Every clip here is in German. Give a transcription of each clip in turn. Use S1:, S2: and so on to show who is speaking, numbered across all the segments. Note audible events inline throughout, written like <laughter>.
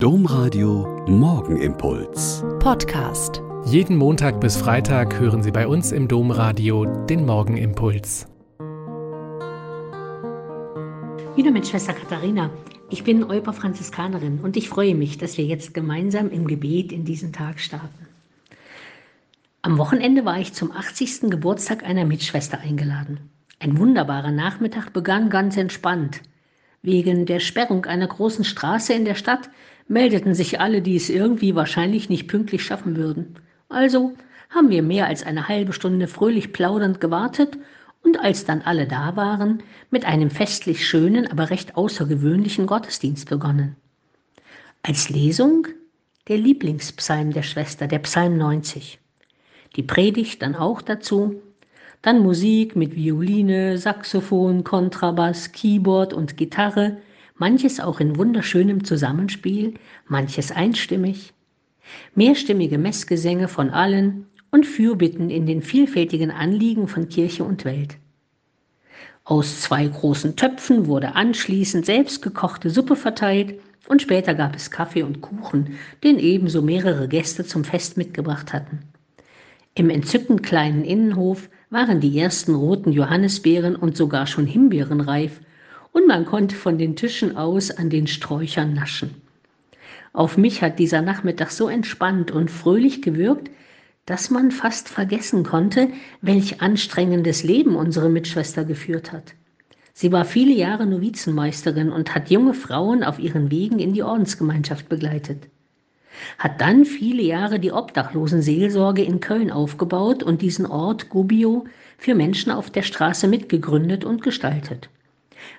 S1: Domradio Morgenimpuls.
S2: Podcast.
S3: Jeden Montag bis Freitag hören Sie bei uns im Domradio den Morgenimpuls.
S4: Wieder mit Schwester Katharina. Ich bin Euper Franziskanerin und ich freue mich, dass wir jetzt gemeinsam im Gebet in diesen Tag starten. Am Wochenende war ich zum 80. Geburtstag einer Mitschwester eingeladen. Ein wunderbarer Nachmittag begann ganz entspannt. Wegen der Sperrung einer großen Straße in der Stadt meldeten sich alle, die es irgendwie wahrscheinlich nicht pünktlich schaffen würden. Also haben wir mehr als eine halbe Stunde fröhlich plaudernd gewartet und als dann alle da waren, mit einem festlich schönen, aber recht außergewöhnlichen Gottesdienst begonnen. Als Lesung der Lieblingspsalm der Schwester, der Psalm 90. Die Predigt dann auch dazu, dann Musik mit Violine, Saxophon, Kontrabass, Keyboard und Gitarre, manches auch in wunderschönem Zusammenspiel, manches einstimmig, mehrstimmige Messgesänge von allen und Fürbitten in den vielfältigen Anliegen von Kirche und Welt. Aus zwei großen Töpfen wurde anschließend selbstgekochte Suppe verteilt und später gab es Kaffee und Kuchen, den ebenso mehrere Gäste zum Fest mitgebracht hatten. Im entzückend kleinen Innenhof waren die ersten roten Johannisbeeren und sogar schon Himbeeren reif und man konnte von den Tischen aus an den Sträuchern naschen. Auf mich hat dieser Nachmittag so entspannt und fröhlich gewirkt, dass man fast vergessen konnte, welch anstrengendes Leben unsere Mitschwester geführt hat. Sie war viele Jahre Novizenmeisterin und hat junge Frauen auf ihren Wegen in die Ordensgemeinschaft begleitet. Hat dann viele Jahre die Obdachlosenseelsorge in Köln aufgebaut und diesen Ort Gubbio für Menschen auf der Straße mitgegründet und gestaltet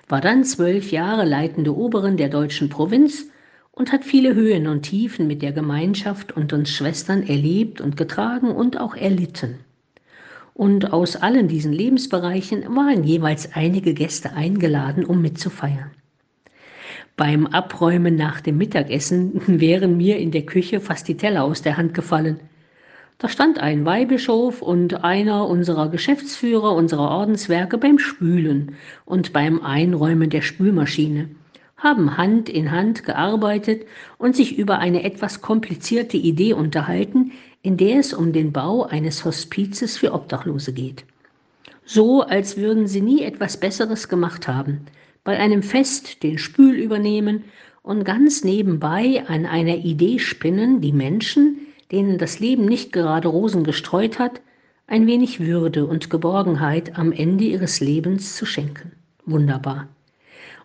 S4: war dann zwölf Jahre leitende Oberin der deutschen Provinz und hat viele Höhen und Tiefen mit der Gemeinschaft und uns Schwestern erlebt und getragen und auch erlitten. Und aus allen diesen Lebensbereichen waren jeweils einige Gäste eingeladen, um mitzufeiern. Beim Abräumen nach dem Mittagessen <laughs> wären mir in der Küche fast die Teller aus der Hand gefallen. Da stand ein Weihbischof und einer unserer Geschäftsführer unserer Ordenswerke beim Spülen und beim Einräumen der Spülmaschine, haben Hand in Hand gearbeitet und sich über eine etwas komplizierte Idee unterhalten, in der es um den Bau eines Hospizes für Obdachlose geht. So, als würden sie nie etwas Besseres gemacht haben, bei einem Fest den Spül übernehmen und ganz nebenbei an einer Idee spinnen, die Menschen, denen das Leben nicht gerade Rosen gestreut hat, ein wenig Würde und Geborgenheit am Ende ihres Lebens zu schenken. Wunderbar.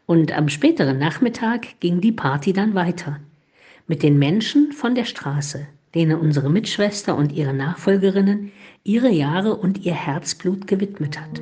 S4: Und am späteren Nachmittag ging die Party dann weiter. Mit den Menschen von der Straße, denen unsere Mitschwester und ihre Nachfolgerinnen ihre Jahre und ihr Herzblut gewidmet hat.